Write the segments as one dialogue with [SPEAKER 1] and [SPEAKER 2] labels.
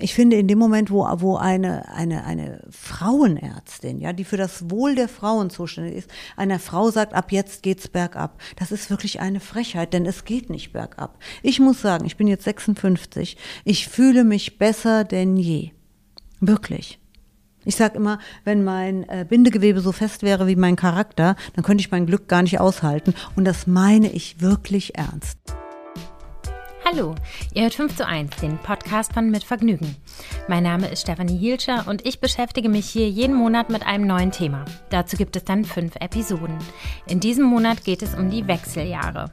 [SPEAKER 1] Ich finde, in dem Moment, wo, wo eine, eine, eine Frauenärztin, ja, die für das Wohl der Frauen zuständig ist, einer Frau sagt, ab jetzt geht's bergab, das ist wirklich eine Frechheit, denn es geht nicht bergab. Ich muss sagen, ich bin jetzt 56, ich fühle mich besser denn je. Wirklich. Ich sage immer, wenn mein äh, Bindegewebe so fest wäre wie mein Charakter, dann könnte ich mein Glück gar nicht aushalten. Und das meine ich wirklich ernst.
[SPEAKER 2] Hallo, ihr hört 5 zu 1, den Podcast von Mit Vergnügen. Mein Name ist Stefanie Hielscher und ich beschäftige mich hier jeden Monat mit einem neuen Thema. Dazu gibt es dann fünf Episoden. In diesem Monat geht es um die Wechseljahre.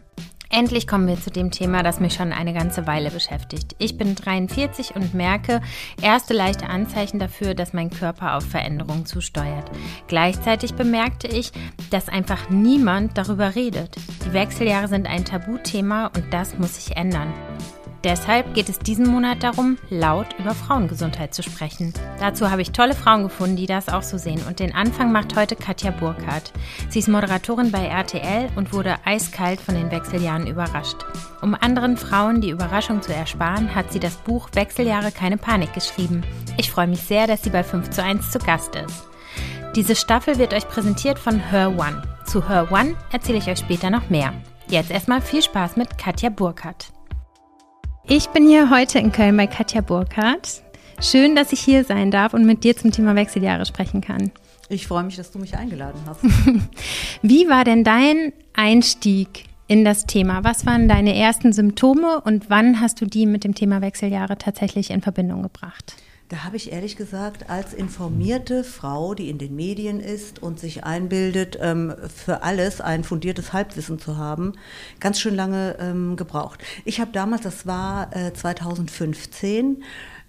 [SPEAKER 2] Endlich kommen wir zu dem Thema, das mich schon eine ganze Weile beschäftigt. Ich bin 43 und merke erste leichte Anzeichen dafür, dass mein Körper auf Veränderungen zusteuert. Gleichzeitig bemerkte ich, dass einfach niemand darüber redet. Die Wechseljahre sind ein Tabuthema und das muss sich ändern. Deshalb geht es diesen Monat darum, laut über Frauengesundheit zu sprechen. Dazu habe ich tolle Frauen gefunden, die das auch so sehen. Und den Anfang macht heute Katja Burkhardt. Sie ist Moderatorin bei RTL und wurde eiskalt von den Wechseljahren überrascht. Um anderen Frauen die Überraschung zu ersparen, hat sie das Buch Wechseljahre keine Panik geschrieben. Ich freue mich sehr, dass sie bei 5 zu 1 zu Gast ist. Diese Staffel wird euch präsentiert von Her One. Zu Her One erzähle ich euch später noch mehr. Jetzt erstmal viel Spaß mit Katja Burkhardt. Ich bin hier heute in Köln bei Katja Burkhardt. Schön, dass ich hier sein darf und mit dir zum Thema Wechseljahre sprechen kann.
[SPEAKER 1] Ich freue mich, dass du mich eingeladen hast.
[SPEAKER 2] Wie war denn dein Einstieg in das Thema? Was waren deine ersten Symptome und wann hast du die mit dem Thema Wechseljahre tatsächlich in Verbindung gebracht?
[SPEAKER 1] Da habe ich ehrlich gesagt als informierte Frau, die in den Medien ist und sich einbildet, ähm, für alles ein fundiertes Halbwissen zu haben, ganz schön lange ähm, gebraucht. Ich habe damals, das war 2015, äh,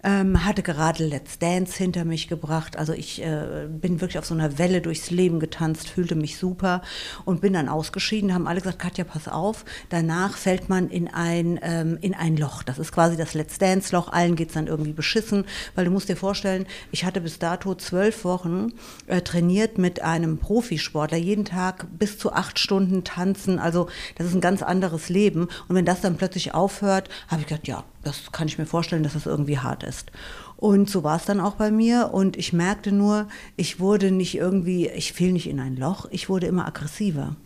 [SPEAKER 1] ähm, hatte gerade Let's Dance hinter mich gebracht. Also ich äh, bin wirklich auf so einer Welle durchs Leben getanzt, fühlte mich super und bin dann ausgeschieden. Haben alle gesagt, Katja, pass auf. Danach fällt man in ein, ähm, in ein Loch. Das ist quasi das Let's Dance-Loch. Allen geht's dann irgendwie beschissen, weil du musst dir vorstellen, ich hatte bis dato zwölf Wochen äh, trainiert mit einem Profisportler, jeden Tag bis zu acht Stunden tanzen. Also das ist ein ganz anderes Leben. Und wenn das dann plötzlich aufhört, habe ich gedacht, ja, das kann ich mir vorstellen, dass das irgendwie hart ist. Und so war es dann auch bei mir. Und ich merkte nur, ich wurde nicht irgendwie, ich fiel nicht in ein Loch, ich wurde immer aggressiver.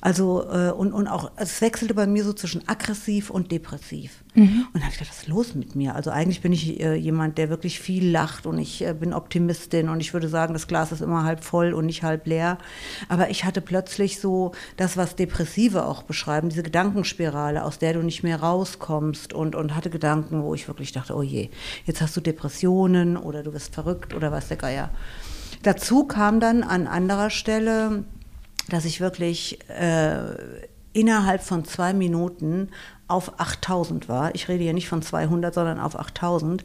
[SPEAKER 1] Also, äh, und, und auch, es wechselte bei mir so zwischen aggressiv und depressiv. Mhm. Und dann habe ich gedacht, was ist los mit mir? Also eigentlich bin ich äh, jemand, der wirklich viel lacht und ich äh, bin Optimistin und ich würde sagen, das Glas ist immer halb voll und nicht halb leer. Aber ich hatte plötzlich so das, was Depressive auch beschreiben, diese Gedankenspirale, aus der du nicht mehr rauskommst und, und hatte Gedanken, wo ich wirklich dachte, oh je, jetzt hast du Depressionen oder du wirst verrückt oder was der Geier. Dazu kam dann an anderer Stelle dass ich wirklich äh, innerhalb von zwei Minuten auf 8000 war. Ich rede hier nicht von 200, sondern auf 8000.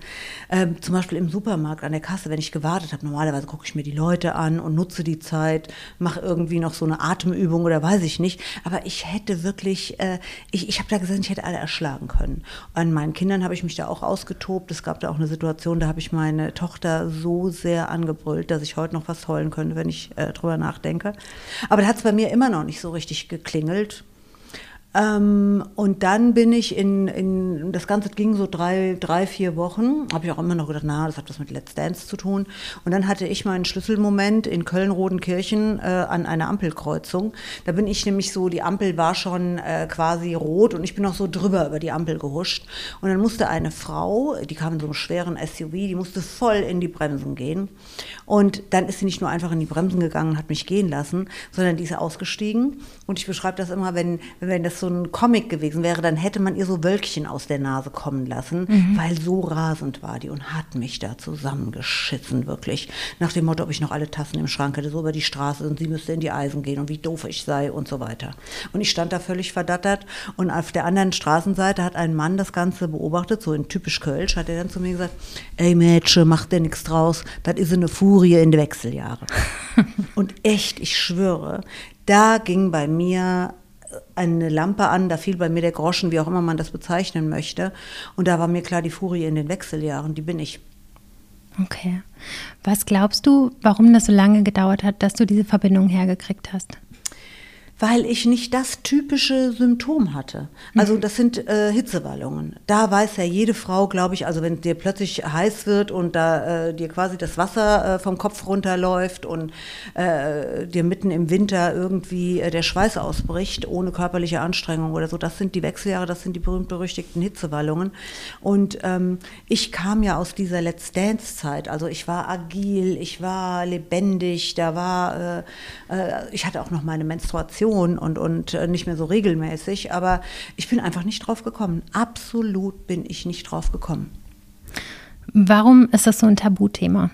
[SPEAKER 1] Ähm, zum Beispiel im Supermarkt an der Kasse, wenn ich gewartet habe, normalerweise gucke ich mir die Leute an und nutze die Zeit, mache irgendwie noch so eine Atemübung oder weiß ich nicht. Aber ich hätte wirklich, äh, ich, ich habe da gesagt, ich hätte alle erschlagen können. An meinen Kindern habe ich mich da auch ausgetobt. Es gab da auch eine Situation, da habe ich meine Tochter so sehr angebrüllt, dass ich heute noch was heulen könnte, wenn ich äh, drüber nachdenke. Aber da hat es bei mir immer noch nicht so richtig geklingelt. Ähm, und dann bin ich in, in, das Ganze ging so drei, drei vier Wochen, habe ich auch immer noch gedacht, na, das hat was mit Let's Dance zu tun. Und dann hatte ich meinen Schlüsselmoment in Köln-Rodenkirchen äh, an einer Ampelkreuzung. Da bin ich nämlich so, die Ampel war schon äh, quasi rot und ich bin noch so drüber über die Ampel gehuscht. Und dann musste eine Frau, die kam in so einem schweren SUV, die musste voll in die Bremsen gehen. Und dann ist sie nicht nur einfach in die Bremsen gegangen und hat mich gehen lassen, sondern die ist ausgestiegen. Und ich beschreibe das immer, wenn, wenn das so so ein Comic gewesen wäre, dann hätte man ihr so Wölkchen aus der Nase kommen lassen, mhm. weil so rasend war die und hat mich da zusammengeschissen, wirklich. Nach dem Motto, ob ich noch alle Tassen im Schrank hätte, so über die Straße und sie müsste in die Eisen gehen und wie doof ich sei und so weiter. Und ich stand da völlig verdattert und auf der anderen Straßenseite hat ein Mann das Ganze beobachtet, so in typisch Kölsch, hat er dann zu mir gesagt, ey Mädchen, mach dir nichts draus, das ist eine Furie in die Wechseljahre. und echt, ich schwöre, da ging bei mir eine Lampe an, da fiel bei mir der Groschen, wie auch immer man das bezeichnen möchte. Und da war mir klar, die Furie in den Wechseljahren, die bin ich.
[SPEAKER 2] Okay. Was glaubst du, warum das so lange gedauert hat, dass du diese Verbindung hergekriegt hast?
[SPEAKER 1] Weil ich nicht das typische Symptom hatte. Also mhm. das sind äh, Hitzewallungen. Da weiß ja jede Frau, glaube ich, also wenn dir plötzlich heiß wird und da äh, dir quasi das Wasser äh, vom Kopf runterläuft und äh, dir mitten im Winter irgendwie äh, der Schweiß ausbricht, ohne körperliche Anstrengung oder so, das sind die Wechseljahre, das sind die berühmt-berüchtigten Hitzewallungen. Und ähm, ich kam ja aus dieser Let's Dance-Zeit, also ich war agil, ich war lebendig, da war, äh, ich hatte auch noch meine Menstruation Meditation und, und äh, nicht mehr so regelmäßig. Aber ich bin einfach nicht drauf gekommen. Absolut bin ich nicht drauf gekommen.
[SPEAKER 2] Warum ist das so ein Tabuthema?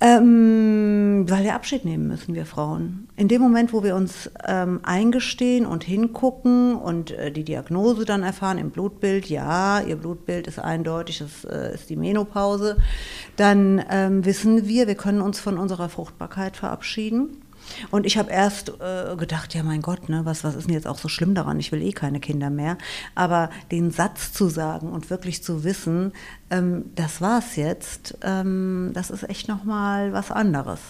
[SPEAKER 1] Ähm, weil wir Abschied nehmen müssen, wir Frauen. In dem Moment, wo wir uns ähm, eingestehen und hingucken und äh, die Diagnose dann erfahren im Blutbild, ja, ihr Blutbild ist eindeutig, das äh, ist die Menopause, dann ähm, wissen wir, wir können uns von unserer Fruchtbarkeit verabschieden. Und ich habe erst äh, gedacht, ja mein Gott, ne, was, was ist denn jetzt auch so schlimm daran? Ich will eh keine Kinder mehr. Aber den Satz zu sagen und wirklich zu wissen, ähm, das war's jetzt, ähm, das ist echt nochmal was anderes.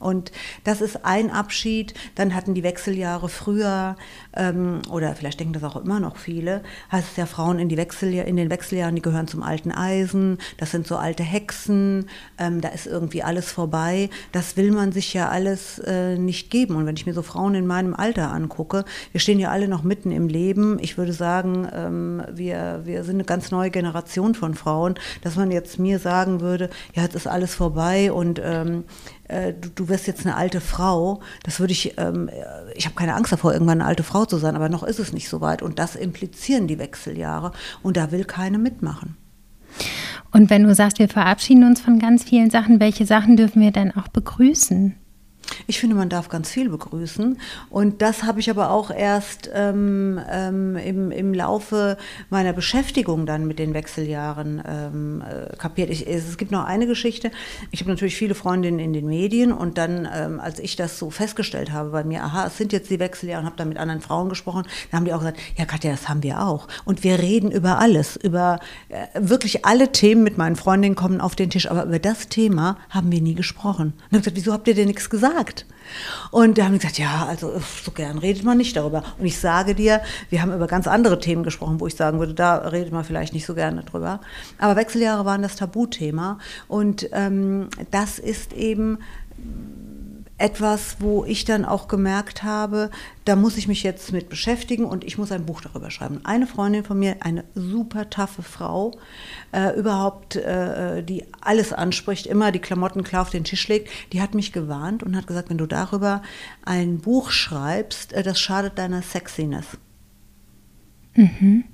[SPEAKER 1] Und das ist ein Abschied. Dann hatten die Wechseljahre früher, ähm, oder vielleicht denken das auch immer noch viele, heißt es ja Frauen in, die Wechseljahr, in den Wechseljahren, die gehören zum alten Eisen, das sind so alte Hexen, ähm, da ist irgendwie alles vorbei. Das will man sich ja alles äh, nicht geben. Und wenn ich mir so Frauen in meinem Alter angucke, wir stehen ja alle noch mitten im Leben. Ich würde sagen, ähm, wir, wir sind eine ganz neue Generation von Frauen, dass man jetzt mir sagen würde, ja, jetzt ist alles vorbei und ähm, äh, du, du wirst jetzt eine alte Frau, das würde ich, ähm, ich habe keine Angst davor, irgendwann eine alte Frau zu sein, aber noch ist es nicht so weit. Und das implizieren die Wechseljahre. Und da will keine mitmachen.
[SPEAKER 2] Und wenn du sagst, wir verabschieden uns von ganz vielen Sachen, welche Sachen dürfen wir dann auch begrüßen?
[SPEAKER 1] Ich finde, man darf ganz viel begrüßen. Und das habe ich aber auch erst ähm, ähm, im, im Laufe meiner Beschäftigung dann mit den Wechseljahren ähm, äh, kapiert. Ich, es gibt noch eine Geschichte. Ich habe natürlich viele Freundinnen in den Medien und dann, ähm, als ich das so festgestellt habe bei mir, aha, es sind jetzt die Wechseljahre und habe dann mit anderen Frauen gesprochen, dann haben die auch gesagt, ja Katja, das haben wir auch. Und wir reden über alles, über äh, wirklich alle Themen mit meinen Freundinnen kommen auf den Tisch, aber über das Thema haben wir nie gesprochen. Und ich habe gesagt, wieso habt ihr denn nichts gesagt? Gesagt. Und da haben die gesagt, ja, also so gern redet man nicht darüber. Und ich sage dir, wir haben über ganz andere Themen gesprochen, wo ich sagen würde, da redet man vielleicht nicht so gerne drüber. Aber Wechseljahre waren das Tabuthema. Und ähm, das ist eben etwas, wo ich dann auch gemerkt habe, da muss ich mich jetzt mit beschäftigen und ich muss ein Buch darüber schreiben. Eine Freundin von mir, eine super taffe Frau, äh, überhaupt, äh, die alles anspricht, immer die Klamotten klar auf den Tisch legt, die hat mich gewarnt und hat gesagt, wenn du darüber ein Buch schreibst, äh, das schadet deiner Sexiness. Mhm.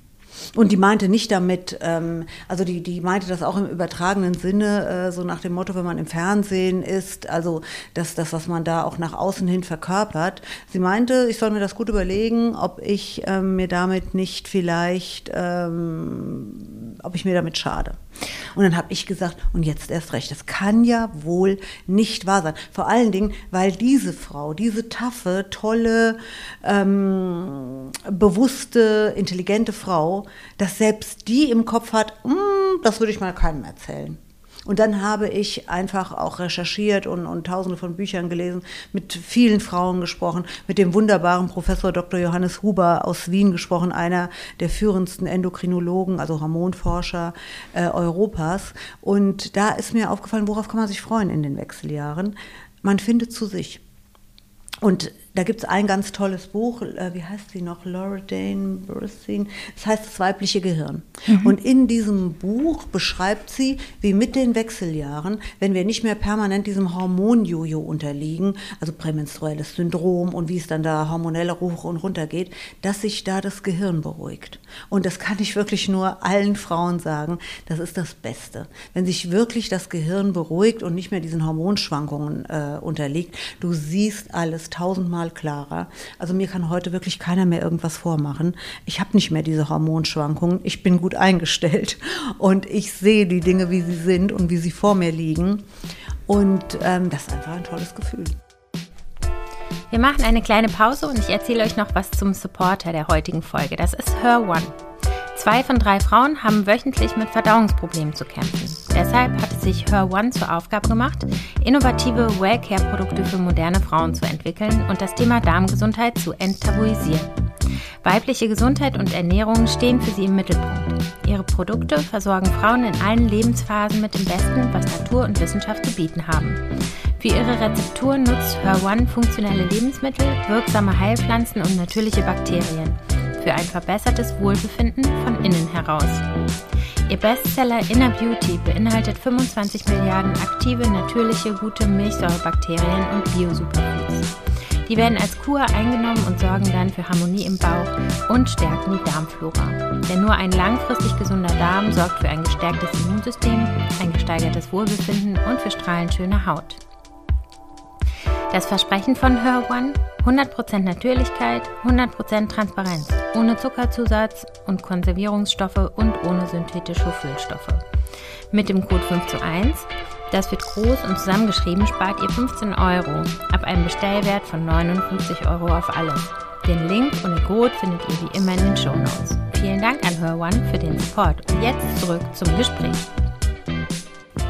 [SPEAKER 1] Und die meinte nicht damit, ähm, also die, die meinte das auch im übertragenen Sinne, äh, so nach dem Motto, wenn man im Fernsehen ist, also das, das, was man da auch nach außen hin verkörpert. Sie meinte, ich soll mir das gut überlegen, ob ich ähm, mir damit nicht vielleicht, ähm, ob ich mir damit schade. Und dann habe ich gesagt, und jetzt erst recht, das kann ja wohl nicht wahr sein. Vor allen Dingen, weil diese Frau, diese taffe, tolle, ähm, bewusste, intelligente Frau, dass selbst die im Kopf hat, mm, das würde ich mal keinem erzählen. Und dann habe ich einfach auch recherchiert und, und tausende von Büchern gelesen, mit vielen Frauen gesprochen, mit dem wunderbaren Professor Dr. Johannes Huber aus Wien gesprochen, einer der führendsten Endokrinologen, also Hormonforscher äh, Europas. Und da ist mir aufgefallen, worauf kann man sich freuen in den Wechseljahren? Man findet zu sich. Und da gibt es ein ganz tolles Buch, äh, wie heißt sie noch? Laura Dane Burstein. Das heißt das weibliche Gehirn. Mhm. Und in diesem Buch beschreibt sie, wie mit den Wechseljahren, wenn wir nicht mehr permanent diesem Hormonjojo unterliegen, also prämenstruelles Syndrom und wie es dann da hormonell hoch und runter geht, dass sich da das Gehirn beruhigt. Und das kann ich wirklich nur allen Frauen sagen, das ist das Beste. Wenn sich wirklich das Gehirn beruhigt und nicht mehr diesen Hormonschwankungen äh, unterliegt, du siehst alles tausendmal mal klarer. Also mir kann heute wirklich keiner mehr irgendwas vormachen. Ich habe nicht mehr diese Hormonschwankungen. Ich bin gut eingestellt und ich sehe die Dinge, wie sie sind und wie sie vor mir liegen. Und ähm, das ist einfach ein tolles Gefühl.
[SPEAKER 2] Wir machen eine kleine Pause und ich erzähle euch noch was zum Supporter der heutigen Folge. Das ist Her One. Zwei von drei Frauen haben wöchentlich mit Verdauungsproblemen zu kämpfen. Deshalb hat es sich Her One zur Aufgabe gemacht, innovative Wellcare-Produkte für moderne Frauen zu entwickeln und das Thema Darmgesundheit zu enttabuisieren. Weibliche Gesundheit und Ernährung stehen für sie im Mittelpunkt. Ihre Produkte versorgen Frauen in allen Lebensphasen mit dem Besten, was Natur und Wissenschaft zu bieten haben. Für ihre Rezepturen nutzt Her One funktionelle Lebensmittel, wirksame Heilpflanzen und natürliche Bakterien für ein verbessertes Wohlbefinden von innen heraus. Ihr Bestseller Inner Beauty beinhaltet 25 Milliarden aktive, natürliche, gute Milchsäurebakterien und Bio-Superfoods. Die werden als Kur eingenommen und sorgen dann für Harmonie im Bauch und stärken die Darmflora. Denn nur ein langfristig gesunder Darm sorgt für ein gestärktes Immunsystem, ein gesteigertes Wohlbefinden und für strahlend schöne Haut. Das Versprechen von Her One: 100% Natürlichkeit, 100% Transparenz, ohne Zuckerzusatz und Konservierungsstoffe und ohne synthetische Füllstoffe. Mit dem Code 5 zu 1, das wird groß und zusammengeschrieben, spart ihr 15 Euro ab einem Bestellwert von 59 Euro auf alles. Den Link und den Code findet ihr wie immer in den Show Notes. Vielen Dank an Her One für den Support und jetzt zurück zum Gespräch.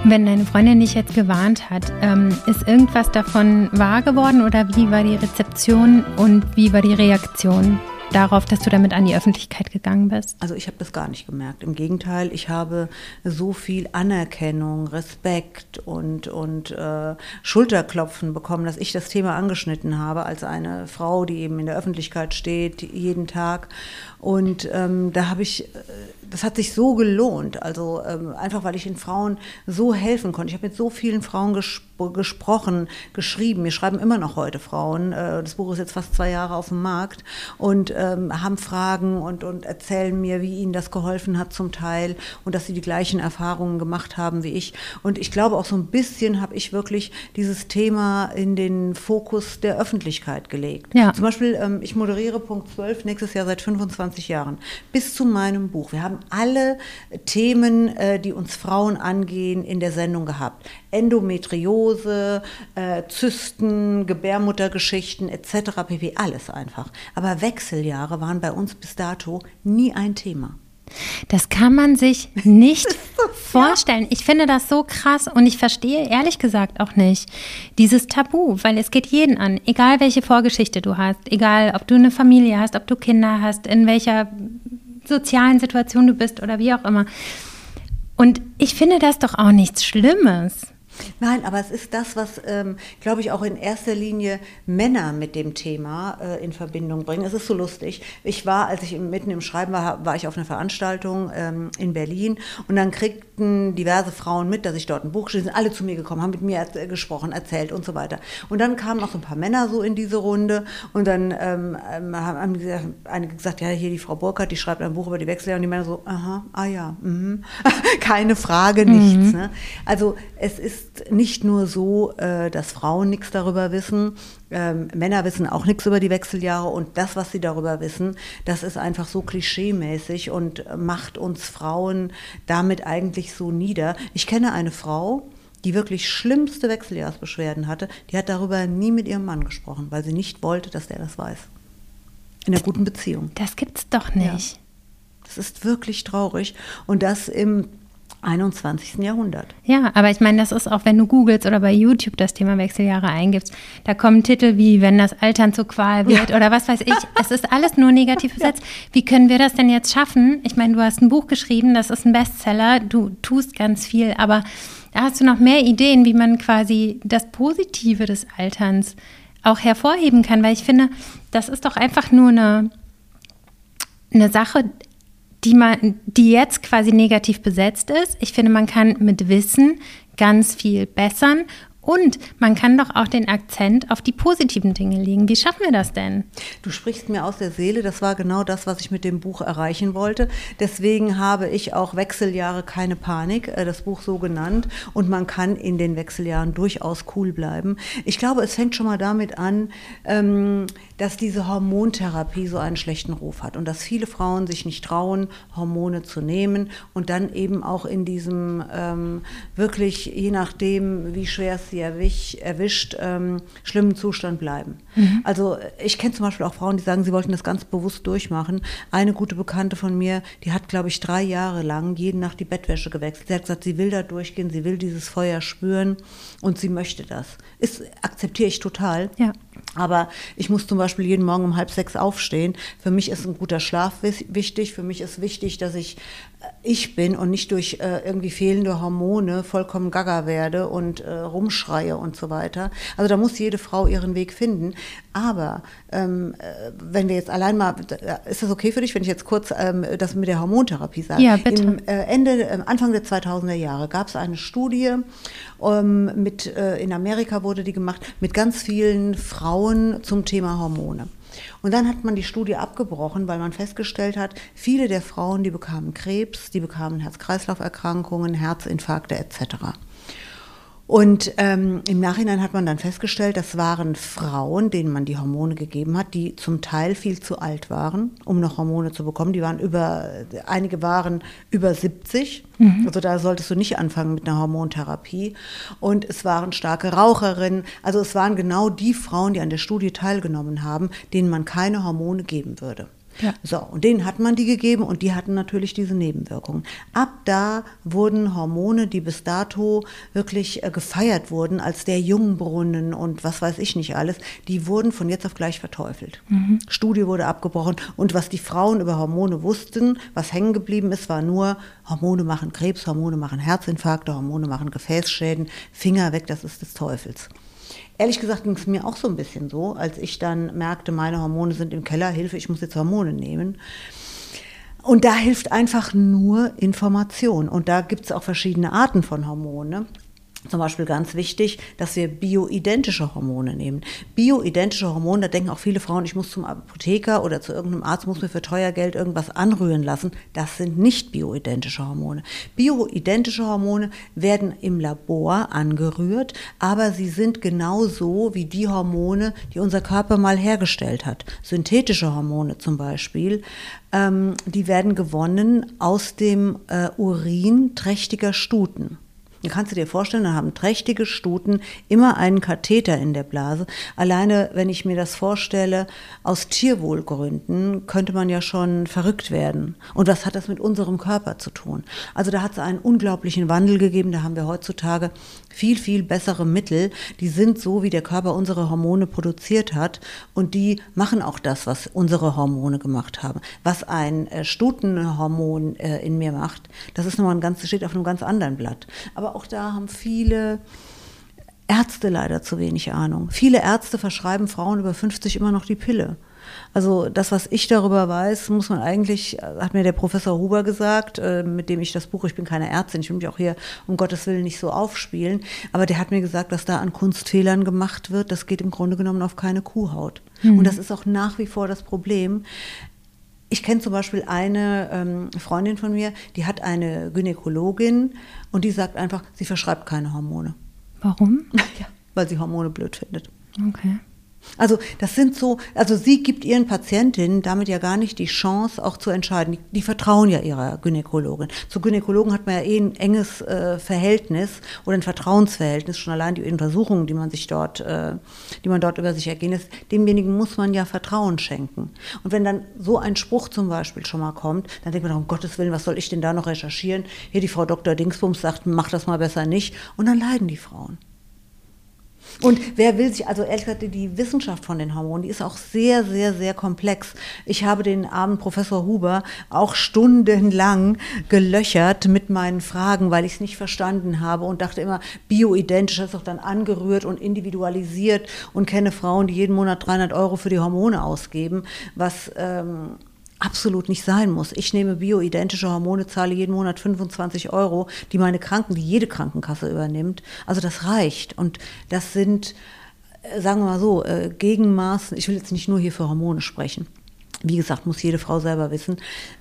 [SPEAKER 2] Wenn deine Freundin dich jetzt gewarnt hat, ähm, ist irgendwas davon wahr geworden oder wie war die Rezeption und wie war die Reaktion darauf, dass du damit an die Öffentlichkeit gegangen bist?
[SPEAKER 1] Also ich habe das gar nicht gemerkt. Im Gegenteil, ich habe so viel Anerkennung, Respekt und, und äh, Schulterklopfen bekommen, dass ich das Thema angeschnitten habe als eine Frau, die eben in der Öffentlichkeit steht, jeden Tag. Und ähm, da habe ich, äh, das hat sich so gelohnt. Also ähm, einfach, weil ich den Frauen so helfen konnte. Ich habe mit so vielen Frauen gesprochen gesprochen, geschrieben. Wir schreiben immer noch heute Frauen. Äh, das Buch ist jetzt fast zwei Jahre auf dem Markt und ähm, haben Fragen und, und erzählen mir, wie ihnen das geholfen hat zum Teil und dass sie die gleichen Erfahrungen gemacht haben wie ich. Und ich glaube auch so ein bisschen habe ich wirklich dieses Thema in den Fokus der Öffentlichkeit gelegt. Ja. Zum Beispiel, ähm, ich moderiere Punkt 12 nächstes Jahr seit 25 Jahren bis zu meinem Buch. Wir haben alle Themen, äh, die uns Frauen angehen, in der Sendung gehabt. Endometriose, äh, Zysten, Gebärmuttergeschichten etc. pp. Alles einfach. Aber Wechseljahre waren bei uns bis dato nie ein Thema.
[SPEAKER 2] Das kann man sich nicht so, vorstellen. Ich finde das so krass und ich verstehe ehrlich gesagt auch nicht dieses Tabu, weil es geht jeden an, egal welche Vorgeschichte du hast, egal ob du eine Familie hast, ob du Kinder hast, in welcher sozialen Situation du bist oder wie auch immer. Und ich finde das doch auch nichts Schlimmes.
[SPEAKER 1] Nein, aber es ist das, was, ähm, glaube ich, auch in erster Linie Männer mit dem Thema äh, in Verbindung bringen. Es ist so lustig. Ich war, als ich mitten im Schreiben war, war ich auf einer Veranstaltung ähm, in Berlin und dann kriegten diverse Frauen mit, dass ich dort ein Buch geschrieben sind alle zu mir gekommen, haben mit mir äh, gesprochen, erzählt und so weiter. Und dann kamen auch so ein paar Männer so in diese Runde und dann ähm, ähm haben gesagt, einige gesagt, ja, hier die Frau Burkhardt, die schreibt ein Buch über die Wechseljahre und die Männer so, aha, ah ja, mh. keine Frage, nichts. Mhm. Ne? Also es ist ist nicht nur so, äh, dass Frauen nichts darüber wissen, ähm, Männer wissen auch nichts über die Wechseljahre und das, was sie darüber wissen, das ist einfach so klischeemäßig und macht uns Frauen damit eigentlich so nieder. Ich kenne eine Frau, die wirklich schlimmste Wechseljahrsbeschwerden hatte, die hat darüber nie mit ihrem Mann gesprochen, weil sie nicht wollte, dass der das weiß. In einer guten Beziehung.
[SPEAKER 2] Das gibt's doch nicht. Ja.
[SPEAKER 1] Das ist wirklich traurig. Und das im 21. Jahrhundert.
[SPEAKER 2] Ja, aber ich meine, das ist auch, wenn du googelst oder bei YouTube das Thema Wechseljahre eingibst, da kommen Titel wie, wenn das Altern zur Qual wird ja. oder was weiß ich. Es ist alles nur negativ besetzt. Ja. Wie können wir das denn jetzt schaffen? Ich meine, du hast ein Buch geschrieben, das ist ein Bestseller, du tust ganz viel, aber da hast du noch mehr Ideen, wie man quasi das Positive des Alterns auch hervorheben kann, weil ich finde, das ist doch einfach nur eine, eine Sache, die, man, die jetzt quasi negativ besetzt ist. Ich finde, man kann mit Wissen ganz viel bessern und man kann doch auch den Akzent auf die positiven Dinge legen. Wie schaffen wir das denn?
[SPEAKER 1] Du sprichst mir aus der Seele. Das war genau das, was ich mit dem Buch erreichen wollte. Deswegen habe ich auch Wechseljahre keine Panik, äh, das Buch so genannt. Und man kann in den Wechseljahren durchaus cool bleiben. Ich glaube, es fängt schon mal damit an, ähm, dass diese Hormontherapie so einen schlechten Ruf hat und dass viele Frauen sich nicht trauen, Hormone zu nehmen und dann eben auch in diesem ähm, wirklich, je nachdem, wie schwer es sie erwisch, erwischt, ähm, schlimmen Zustand bleiben. Mhm. Also ich kenne zum Beispiel auch Frauen, die sagen, sie wollten das ganz bewusst durchmachen. Eine gute Bekannte von mir, die hat, glaube ich, drei Jahre lang jeden Nacht die Bettwäsche gewechselt. Sie hat gesagt, sie will da durchgehen, sie will dieses Feuer spüren und sie möchte das. Ist, akzeptiere ich total. Ja. Aber ich muss zum Beispiel jeden Morgen um halb sechs aufstehen. Für mich ist ein guter Schlaf wichtig. Für mich ist wichtig, dass ich ich bin und nicht durch äh, irgendwie fehlende Hormone vollkommen gaga werde und äh, rumschreie und so weiter. Also da muss jede Frau ihren Weg finden. Aber ähm, äh, wenn wir jetzt allein mal, äh, ist das okay für dich, wenn ich jetzt kurz ähm, das mit der Hormontherapie sage?
[SPEAKER 2] Ja, bitte.
[SPEAKER 1] Im äh, Ende, Anfang der 2000er Jahre gab es eine Studie ähm, mit, in Amerika wurde die gemacht, mit ganz vielen Frauen zum Thema Hormone. Und dann hat man die Studie abgebrochen, weil man festgestellt hat, viele der Frauen, die bekamen Krebs, die bekamen Herz-Kreislauf-Erkrankungen, Herzinfarkte etc. Und ähm, im Nachhinein hat man dann festgestellt, das waren Frauen, denen man die Hormone gegeben hat, die zum Teil viel zu alt waren, um noch Hormone zu bekommen. Die waren über, einige waren über 70. Mhm. Also da solltest du nicht anfangen mit einer Hormontherapie. Und es waren starke Raucherinnen. Also es waren genau die Frauen, die an der Studie teilgenommen haben, denen man keine Hormone geben würde. Ja. So, und denen hat man die gegeben und die hatten natürlich diese Nebenwirkungen. Ab da wurden Hormone, die bis dato wirklich äh, gefeiert wurden, als der Jungbrunnen und was weiß ich nicht alles, die wurden von jetzt auf gleich verteufelt. Mhm. Studie wurde abgebrochen und was die Frauen über Hormone wussten, was hängen geblieben ist, war nur, Hormone machen Krebs, Hormone machen Herzinfarkte, Hormone machen Gefäßschäden, Finger weg, das ist des Teufels. Ehrlich gesagt ging es mir auch so ein bisschen so, als ich dann merkte, meine Hormone sind im Keller, Hilfe, ich muss jetzt Hormone nehmen. Und da hilft einfach nur Information. Und da gibt es auch verschiedene Arten von Hormonen zum Beispiel ganz wichtig, dass wir bioidentische Hormone nehmen. Bioidentische Hormone, da denken auch viele Frauen, ich muss zum Apotheker oder zu irgendeinem Arzt, muss mir für teuer Geld irgendwas anrühren lassen. Das sind nicht bioidentische Hormone. Bioidentische Hormone werden im Labor angerührt, aber sie sind genauso wie die Hormone, die unser Körper mal hergestellt hat. Synthetische Hormone zum Beispiel, ähm, die werden gewonnen aus dem äh, Urin trächtiger Stuten. Dann kannst du dir vorstellen, da haben trächtige Stuten immer einen Katheter in der Blase. Alleine, wenn ich mir das vorstelle, aus Tierwohlgründen könnte man ja schon verrückt werden. Und was hat das mit unserem Körper zu tun? Also da hat es einen unglaublichen Wandel gegeben. Da haben wir heutzutage viel, viel bessere Mittel. Die sind so, wie der Körper unsere Hormone produziert hat. Und die machen auch das, was unsere Hormone gemacht haben. Was ein äh, Stutenhormon äh, in mir macht, das ist nochmal ein ganz, steht auf einem ganz anderen Blatt. Aber auch da haben viele Ärzte leider zu wenig Ahnung. Viele Ärzte verschreiben Frauen über 50 immer noch die Pille. Also das, was ich darüber weiß, muss man eigentlich, hat mir der Professor Huber gesagt, äh, mit dem ich das Buch, ich bin keine Ärztin, ich will mich auch hier um Gottes Willen nicht so aufspielen, aber der hat mir gesagt, was da an Kunstfehlern gemacht wird, das geht im Grunde genommen auf keine Kuhhaut. Mhm. Und das ist auch nach wie vor das Problem. Ich kenne zum Beispiel eine ähm, Freundin von mir, die hat eine Gynäkologin und die sagt einfach, sie verschreibt keine Hormone.
[SPEAKER 2] Warum?
[SPEAKER 1] Ja, weil sie Hormone blöd findet.
[SPEAKER 2] Okay.
[SPEAKER 1] Also das sind so, also sie gibt ihren Patientinnen damit ja gar nicht die Chance, auch zu entscheiden. Die, die vertrauen ja ihrer Gynäkologin. Zu Gynäkologen hat man ja eh ein enges äh, Verhältnis oder ein Vertrauensverhältnis. Schon allein die Untersuchungen, die man sich dort, äh, die man dort über sich ergehen lässt, demjenigen muss man ja Vertrauen schenken. Und wenn dann so ein Spruch zum Beispiel schon mal kommt, dann denkt man, um Gottes Willen, was soll ich denn da noch recherchieren? Hier die Frau Dr. Dingsbums sagt, mach das mal besser nicht. Und dann leiden die Frauen. Und wer will sich, also ehrlich gesagt, die Wissenschaft von den Hormonen, die ist auch sehr, sehr, sehr komplex. Ich habe den Abend Professor Huber auch stundenlang gelöchert mit meinen Fragen, weil ich es nicht verstanden habe und dachte immer, bioidentisch ist doch dann angerührt und individualisiert und kenne Frauen, die jeden Monat 300 Euro für die Hormone ausgeben, was... Ähm, absolut nicht sein muss. Ich nehme bioidentische Hormone, zahle jeden Monat 25 Euro, die meine Kranken, die jede Krankenkasse übernimmt. Also das reicht. Und das sind, äh, sagen wir mal so, äh, Gegenmaßen. Ich will jetzt nicht nur hier für Hormone sprechen. Wie gesagt, muss jede Frau selber wissen.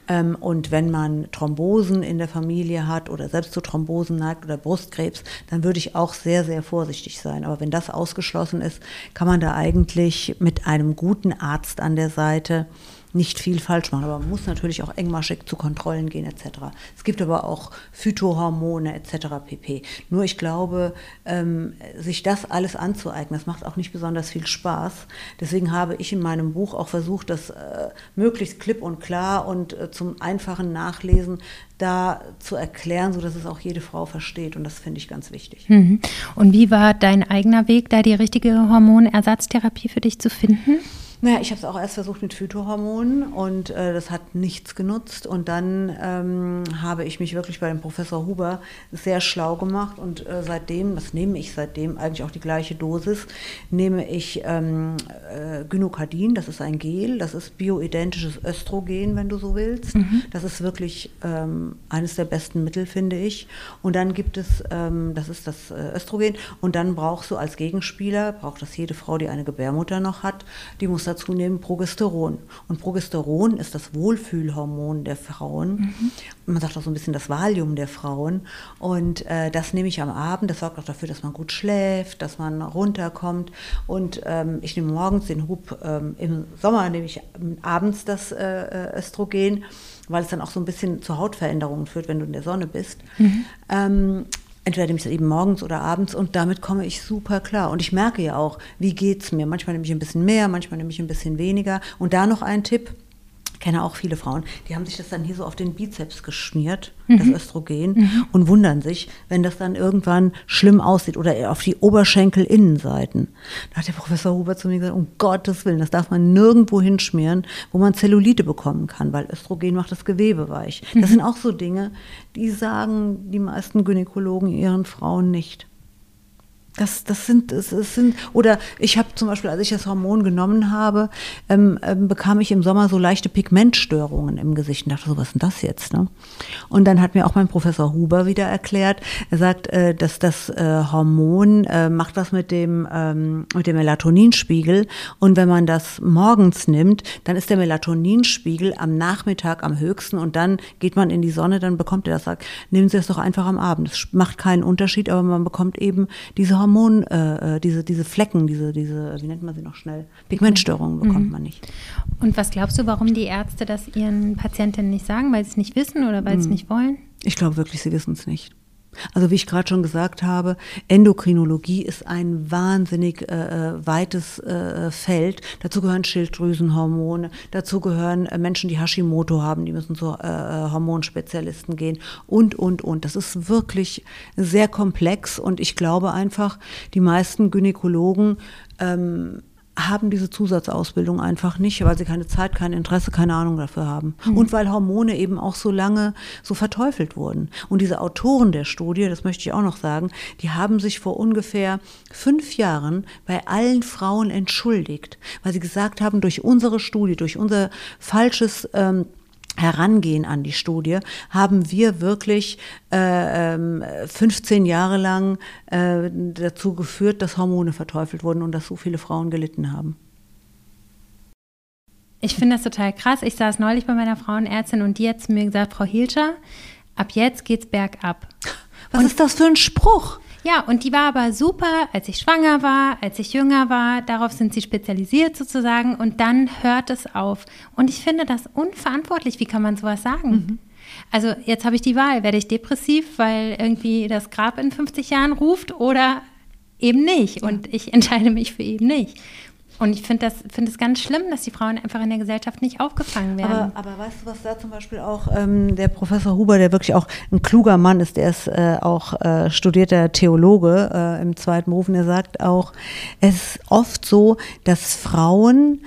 [SPEAKER 1] Ähm, und wenn man Thrombosen in der Familie hat oder selbst zu Thrombosen neigt oder Brustkrebs, dann würde ich auch sehr, sehr vorsichtig sein. Aber wenn das ausgeschlossen ist, kann man da eigentlich mit einem guten Arzt an der Seite nicht viel falsch machen. Aber man muss natürlich auch engmaschig zu Kontrollen gehen etc. Es gibt aber auch Phytohormone etc. pp. Nur ich glaube, ähm, sich das alles anzueignen, das macht auch nicht besonders viel Spaß. Deswegen habe ich in meinem Buch auch versucht, das äh, möglichst klipp und klar und äh, zum einfachen Nachlesen da zu erklären, sodass es auch jede Frau versteht. Und das finde ich ganz wichtig.
[SPEAKER 2] Mhm. Und wie war dein eigener Weg, da die richtige Hormonersatztherapie für dich zu finden?
[SPEAKER 1] Naja, ich habe es auch erst versucht mit Phytohormonen und äh, das hat nichts genutzt. Und dann ähm, habe ich mich wirklich bei dem Professor Huber sehr schlau gemacht und äh, seitdem, das nehme ich seitdem, eigentlich auch die gleiche Dosis, nehme ich ähm, äh, Gynokardin, das ist ein Gel, das ist bioidentisches Östrogen, wenn du so willst. Mhm. Das ist wirklich ähm, eines der besten Mittel, finde ich. Und dann gibt es, ähm, das ist das äh, Östrogen, und dann brauchst du als Gegenspieler, braucht das jede Frau, die eine Gebärmutter noch hat, die muss dazu nehmen Progesteron. Und Progesteron ist das Wohlfühlhormon der Frauen. Mhm. Man sagt auch so ein bisschen das Valium der Frauen. Und äh, das nehme ich am Abend. Das sorgt auch dafür, dass man gut schläft, dass man runterkommt. Und ähm, ich nehme morgens den Hub. Ähm, Im Sommer nehme ich abends das äh, äh, Östrogen, weil es dann auch so ein bisschen zu Hautveränderungen führt, wenn du in der Sonne bist. Mhm. Ähm, entweder nehme ich das eben morgens oder abends und damit komme ich super klar. Und ich merke ja auch, wie geht es mir. Manchmal nehme ich ein bisschen mehr, manchmal nehme ich ein bisschen weniger. Und da noch ein Tipp, kenne auch viele Frauen, die haben sich das dann hier so auf den Bizeps geschmiert, mhm. das Östrogen, mhm. und wundern sich, wenn das dann irgendwann schlimm aussieht oder auf die Oberschenkelinnenseiten. Da hat der Professor Huber zu mir gesagt, um Gottes Willen, das darf man nirgendwo hinschmieren, wo man Zellulite bekommen kann, weil Östrogen macht das Gewebe weich. Mhm. Das sind auch so Dinge, die sagen die meisten Gynäkologen ihren Frauen nicht. Das, das sind, das, das sind, oder ich habe zum Beispiel, als ich das Hormon genommen habe, ähm, ähm, bekam ich im Sommer so leichte Pigmentstörungen im Gesicht und dachte so, was ist denn das jetzt? Ne? Und dann hat mir auch mein Professor Huber wieder erklärt, er sagt, äh, dass das äh, Hormon äh, macht was mit dem, ähm, mit dem Melatoninspiegel und wenn man das morgens nimmt, dann ist der Melatoninspiegel am Nachmittag am höchsten und dann geht man in die Sonne, dann bekommt er das, sagt, nehmen Sie es doch einfach am Abend. Es macht keinen Unterschied, aber man bekommt eben diese Hormon, äh, äh, diese, diese Flecken, diese, diese, wie nennt man sie noch schnell? Pigmentstörungen bekommt mhm. man nicht.
[SPEAKER 2] Und was glaubst du, warum die Ärzte das ihren Patientinnen nicht sagen? Weil sie es nicht wissen oder weil mhm. sie es nicht wollen?
[SPEAKER 1] Ich glaube wirklich, sie wissen es nicht. Also wie ich gerade schon gesagt habe, Endokrinologie ist ein wahnsinnig äh, äh, weites äh, Feld. Dazu gehören Schilddrüsenhormone, dazu gehören äh, Menschen, die Hashimoto haben, die müssen zu äh, äh, Hormonspezialisten gehen und, und, und. Das ist wirklich sehr komplex und ich glaube einfach, die meisten Gynäkologen ähm, haben diese Zusatzausbildung einfach nicht, weil sie keine Zeit, kein Interesse, keine Ahnung dafür haben. Mhm. Und weil Hormone eben auch so lange so verteufelt wurden. Und diese Autoren der Studie, das möchte ich auch noch sagen, die haben sich vor ungefähr fünf Jahren bei allen Frauen entschuldigt, weil sie gesagt haben, durch unsere Studie, durch unser falsches ähm, Herangehen an die Studie, haben wir wirklich äh, 15 ähm, Jahre lang äh, dazu geführt, dass Hormone verteufelt wurden und dass so viele Frauen gelitten haben.
[SPEAKER 2] Ich finde das total krass. Ich saß neulich bei meiner Frauenärztin und die hat zu mir gesagt, Frau Hilscher, ab jetzt geht's bergab.
[SPEAKER 1] Was und ist das für ein Spruch?
[SPEAKER 2] Ja, und die war aber super, als ich schwanger war, als ich jünger war. Darauf sind sie spezialisiert sozusagen. Und dann hört es auf. Und ich finde das unverantwortlich. Wie kann man sowas sagen? Mhm. Also jetzt habe ich die Wahl. Werde ich depressiv, weil irgendwie das Grab in 50 Jahren ruft oder eben nicht? Und ich entscheide mich für eben nicht. Und ich finde das, find das ganz schlimm, dass die Frauen einfach in der Gesellschaft nicht aufgefangen werden.
[SPEAKER 1] Aber, aber weißt du, was da zum Beispiel auch ähm, der Professor Huber, der wirklich auch ein kluger Mann ist, der ist äh, auch äh, studierter Theologe äh, im zweiten Beruf, und er sagt auch, es ist oft so, dass Frauen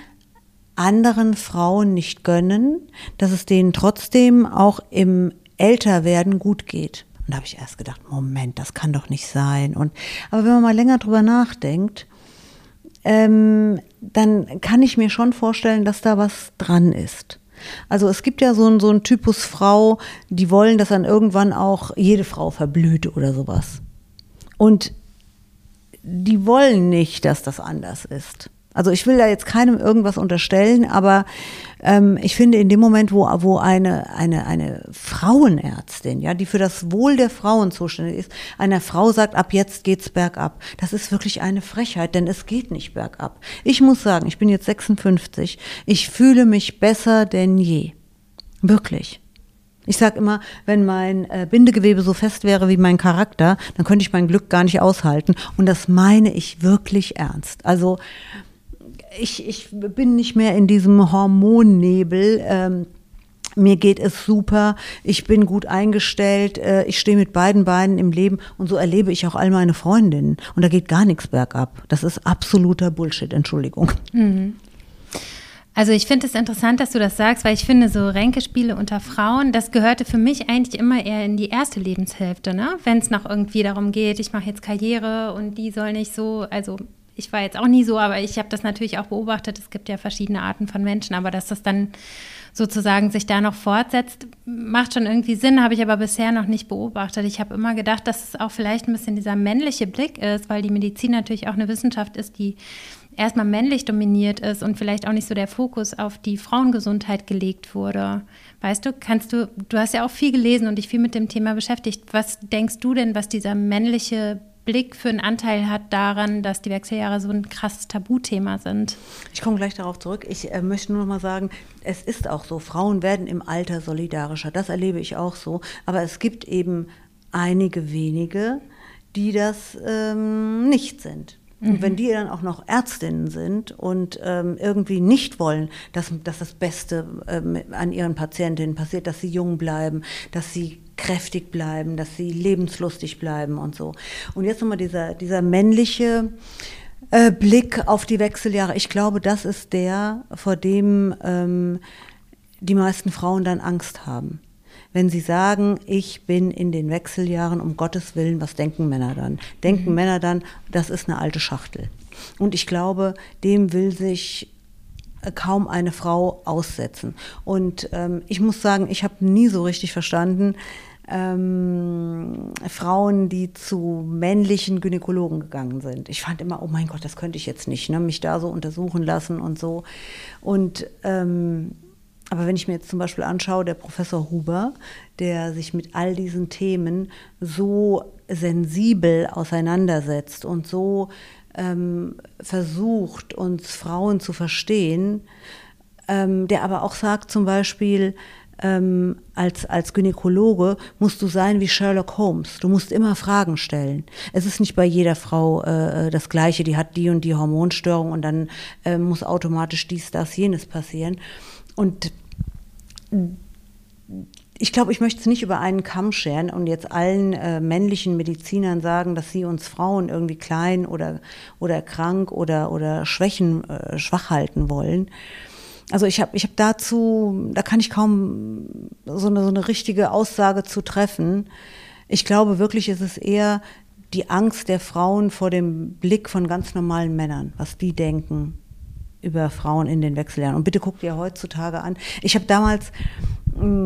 [SPEAKER 1] anderen Frauen nicht gönnen, dass es denen trotzdem auch im Älterwerden gut geht. Und da habe ich erst gedacht, Moment, das kann doch nicht sein. Und aber wenn man mal länger drüber nachdenkt, ähm, dann kann ich mir schon vorstellen, dass da was dran ist. Also es gibt ja so einen, so Typus Frau, die wollen, dass dann irgendwann auch jede Frau verblüht oder sowas. Und die wollen nicht, dass das anders ist. Also ich will da jetzt keinem irgendwas unterstellen, aber ähm, ich finde in dem Moment, wo, wo eine, eine, eine Frauenärztin, ja, die für das Wohl der Frauen zuständig ist, einer Frau sagt, ab jetzt geht's bergab, das ist wirklich eine Frechheit, denn es geht nicht bergab. Ich muss sagen, ich bin jetzt 56, ich fühle mich besser denn je. Wirklich. Ich sage immer, wenn mein äh, Bindegewebe so fest wäre wie mein Charakter, dann könnte ich mein Glück gar nicht aushalten. Und das meine ich wirklich ernst. Also ich, ich bin nicht mehr in diesem Hormonnebel. Ähm, mir geht es super, ich bin gut eingestellt, äh, ich stehe mit beiden Beinen im Leben und so erlebe ich auch all meine Freundinnen. Und da geht gar nichts bergab. Das ist absoluter Bullshit, Entschuldigung. Mhm.
[SPEAKER 2] Also ich finde es interessant, dass du das sagst, weil ich finde, so Ränkespiele unter Frauen, das gehörte für mich eigentlich immer eher in die erste Lebenshälfte, ne? Wenn es noch irgendwie darum geht, ich mache jetzt Karriere und die soll nicht so, also ich war jetzt auch nie so, aber ich habe das natürlich auch beobachtet. Es gibt ja verschiedene Arten von Menschen, aber dass das dann sozusagen sich da noch fortsetzt, macht schon irgendwie Sinn, habe ich aber bisher noch nicht beobachtet. Ich habe immer gedacht, dass es auch vielleicht ein bisschen dieser männliche Blick ist, weil die Medizin natürlich auch eine Wissenschaft ist, die erstmal männlich dominiert ist und vielleicht auch nicht so der Fokus auf die Frauengesundheit gelegt wurde. Weißt du, kannst du, du hast ja auch viel gelesen und dich viel mit dem Thema beschäftigt. Was denkst du denn, was dieser männliche Blick für einen Anteil hat daran, dass die Wechseljahre so ein krasses Tabuthema sind.
[SPEAKER 1] Ich komme gleich darauf zurück. Ich äh, möchte nur noch mal sagen, es ist auch so, Frauen werden im Alter solidarischer. Das erlebe ich auch so. Aber es gibt eben einige wenige, die das ähm, nicht sind. Und wenn mhm. die dann auch noch Ärztinnen sind und ähm, irgendwie nicht wollen, dass, dass das Beste ähm, an ihren Patientinnen passiert, dass sie jung bleiben, dass sie kräftig bleiben, dass sie lebenslustig bleiben und so. Und jetzt nochmal dieser, dieser männliche äh, Blick auf die Wechseljahre. Ich glaube, das ist der, vor dem ähm, die meisten Frauen dann Angst haben wenn sie sagen, ich bin in den Wechseljahren, um Gottes Willen, was denken Männer dann? Denken mhm. Männer dann, das ist eine alte Schachtel. Und ich glaube, dem will sich äh, kaum eine Frau aussetzen. Und ähm, ich muss sagen, ich habe nie so richtig verstanden, ähm, Frauen, die zu männlichen Gynäkologen gegangen sind. Ich fand immer, oh mein Gott, das könnte ich jetzt nicht, ne? mich da so untersuchen lassen und so. Und ähm, aber wenn ich mir jetzt zum Beispiel anschaue, der Professor Huber, der sich mit all diesen Themen so sensibel auseinandersetzt und so ähm, versucht, uns Frauen zu verstehen, ähm, der aber auch sagt zum Beispiel, ähm, als, als Gynäkologe musst du sein wie Sherlock Holmes. Du musst immer Fragen stellen. Es ist nicht bei jeder Frau äh, das Gleiche, die hat die und die Hormonstörung und dann äh, muss automatisch dies, das, jenes passieren. Und ich glaube, ich möchte es nicht über einen Kamm scheren und jetzt allen äh, männlichen Medizinern sagen, dass sie uns Frauen irgendwie klein oder, oder krank oder, oder Schwächen äh, schwach halten wollen. Also ich habe ich hab dazu, da kann ich kaum so eine, so eine richtige Aussage zu treffen. Ich glaube wirklich, ist es eher die Angst der Frauen vor dem Blick von ganz normalen Männern, was die denken über Frauen in den Wechseljahren. Und bitte guckt ihr heutzutage an. Ich habe damals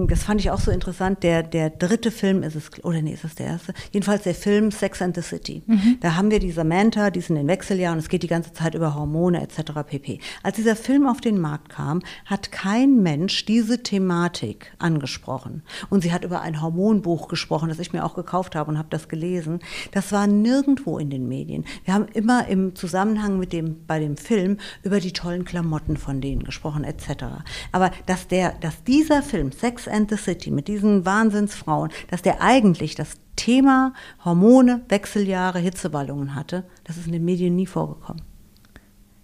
[SPEAKER 1] das fand ich auch so interessant. Der, der dritte Film ist es, oder nee, ist das der erste? Jedenfalls der Film Sex and the City. Mhm. Da haben wir die Samantha, die sind in Wechseljahr und es geht die ganze Zeit über Hormone etc. pp. Als dieser Film auf den Markt kam, hat kein Mensch diese Thematik angesprochen. Und sie hat über ein Hormonbuch gesprochen, das ich mir auch gekauft habe und habe das gelesen. Das war nirgendwo in den Medien. Wir haben immer im Zusammenhang mit dem, bei dem Film über die tollen Klamotten von denen gesprochen etc. Aber dass der, dass dieser Film Sex and the City mit diesen Wahnsinnsfrauen, dass der eigentlich das Thema Hormone, Wechseljahre, Hitzewallungen hatte, das ist in den Medien nie vorgekommen.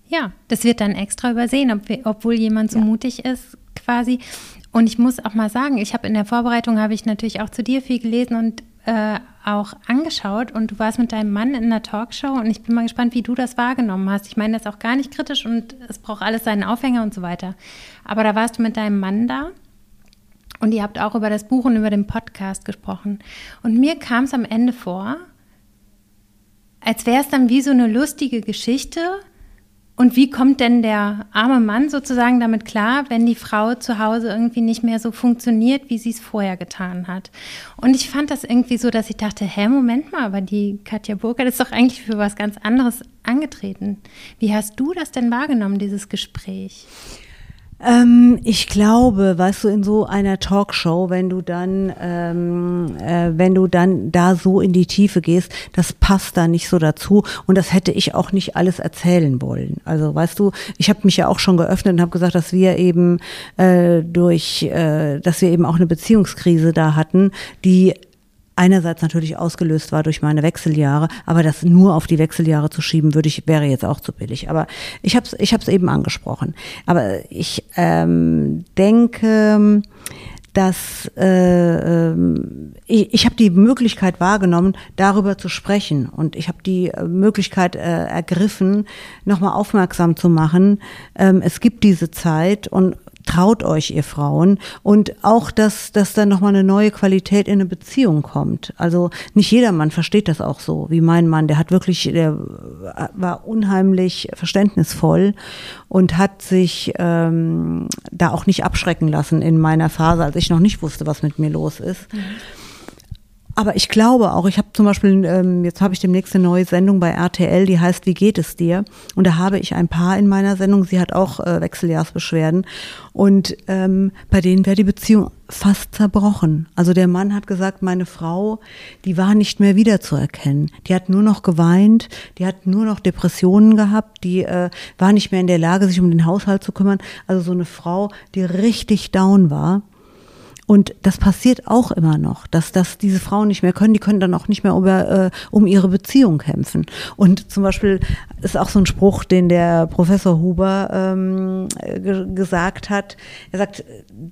[SPEAKER 2] Ja, das wird dann extra übersehen, ob, obwohl jemand so ja. mutig ist, quasi. Und ich muss auch mal sagen, ich habe in der Vorbereitung habe ich natürlich auch zu dir viel gelesen und äh, auch angeschaut und du warst mit deinem Mann in einer Talkshow und ich bin mal gespannt, wie du das wahrgenommen hast. Ich meine das auch gar nicht kritisch und es braucht alles seinen Aufhänger und so weiter. Aber da warst du mit deinem Mann da und ihr habt auch über das Buch und über den Podcast gesprochen. Und mir kam es am Ende vor, als wäre es dann wie so eine lustige Geschichte Und wie kommt denn der arme Mann sozusagen damit klar, wenn die Frau zu Hause irgendwie nicht mehr so funktioniert, wie sie es vorher getan hat? Und ich fand das irgendwie so, dass ich dachte, hä, Moment mal, aber die Katja Burkhardt ist doch eigentlich für was ganz anderes angetreten. Wie hast du das denn wahrgenommen, dieses Gespräch?
[SPEAKER 1] Ähm, ich glaube, weißt du, in so einer Talkshow, wenn du dann, ähm, äh, wenn du dann da so in die Tiefe gehst, das passt da nicht so dazu und das hätte ich auch nicht alles erzählen wollen. Also weißt du, ich habe mich ja auch schon geöffnet und habe gesagt, dass wir eben äh, durch, äh, dass wir eben auch eine Beziehungskrise da hatten, die einerseits natürlich ausgelöst war durch meine Wechseljahre, aber das nur auf die Wechseljahre zu schieben, würde ich wäre jetzt auch zu billig. Aber ich habe es ich hab's eben angesprochen. Aber ich ähm, denke, dass äh, ähm, ich, ich habe die Möglichkeit wahrgenommen, darüber zu sprechen und ich habe die äh, Möglichkeit äh, ergriffen, nochmal aufmerksam zu machen. Ähm, es gibt diese Zeit und traut euch, ihr Frauen. Und auch, dass, dass dann nochmal eine neue Qualität in eine Beziehung kommt. Also nicht jeder Mann versteht das auch so, wie mein Mann. Der hat wirklich, der war unheimlich verständnisvoll und hat sich ähm, da auch nicht abschrecken lassen in meiner Phase, als ich noch nicht wusste, was mit mir los ist. Mhm. Aber ich glaube auch, ich habe zum Beispiel, ähm, jetzt habe ich demnächst eine neue Sendung bei RTL, die heißt Wie geht es dir? Und da habe ich ein Paar in meiner Sendung, sie hat auch äh, Wechseljahrsbeschwerden und ähm, bei denen wäre die Beziehung fast zerbrochen. Also der Mann hat gesagt, meine Frau, die war nicht mehr wiederzuerkennen. Die hat nur noch geweint, die hat nur noch Depressionen gehabt, die äh, war nicht mehr in der Lage, sich um den Haushalt zu kümmern. Also so eine Frau, die richtig down war. Und das passiert auch immer noch, dass, dass diese Frauen nicht mehr können, die können dann auch nicht mehr über, äh, um ihre Beziehung kämpfen. Und zum Beispiel ist auch so ein Spruch, den der Professor Huber ähm, ge gesagt hat. Er sagt,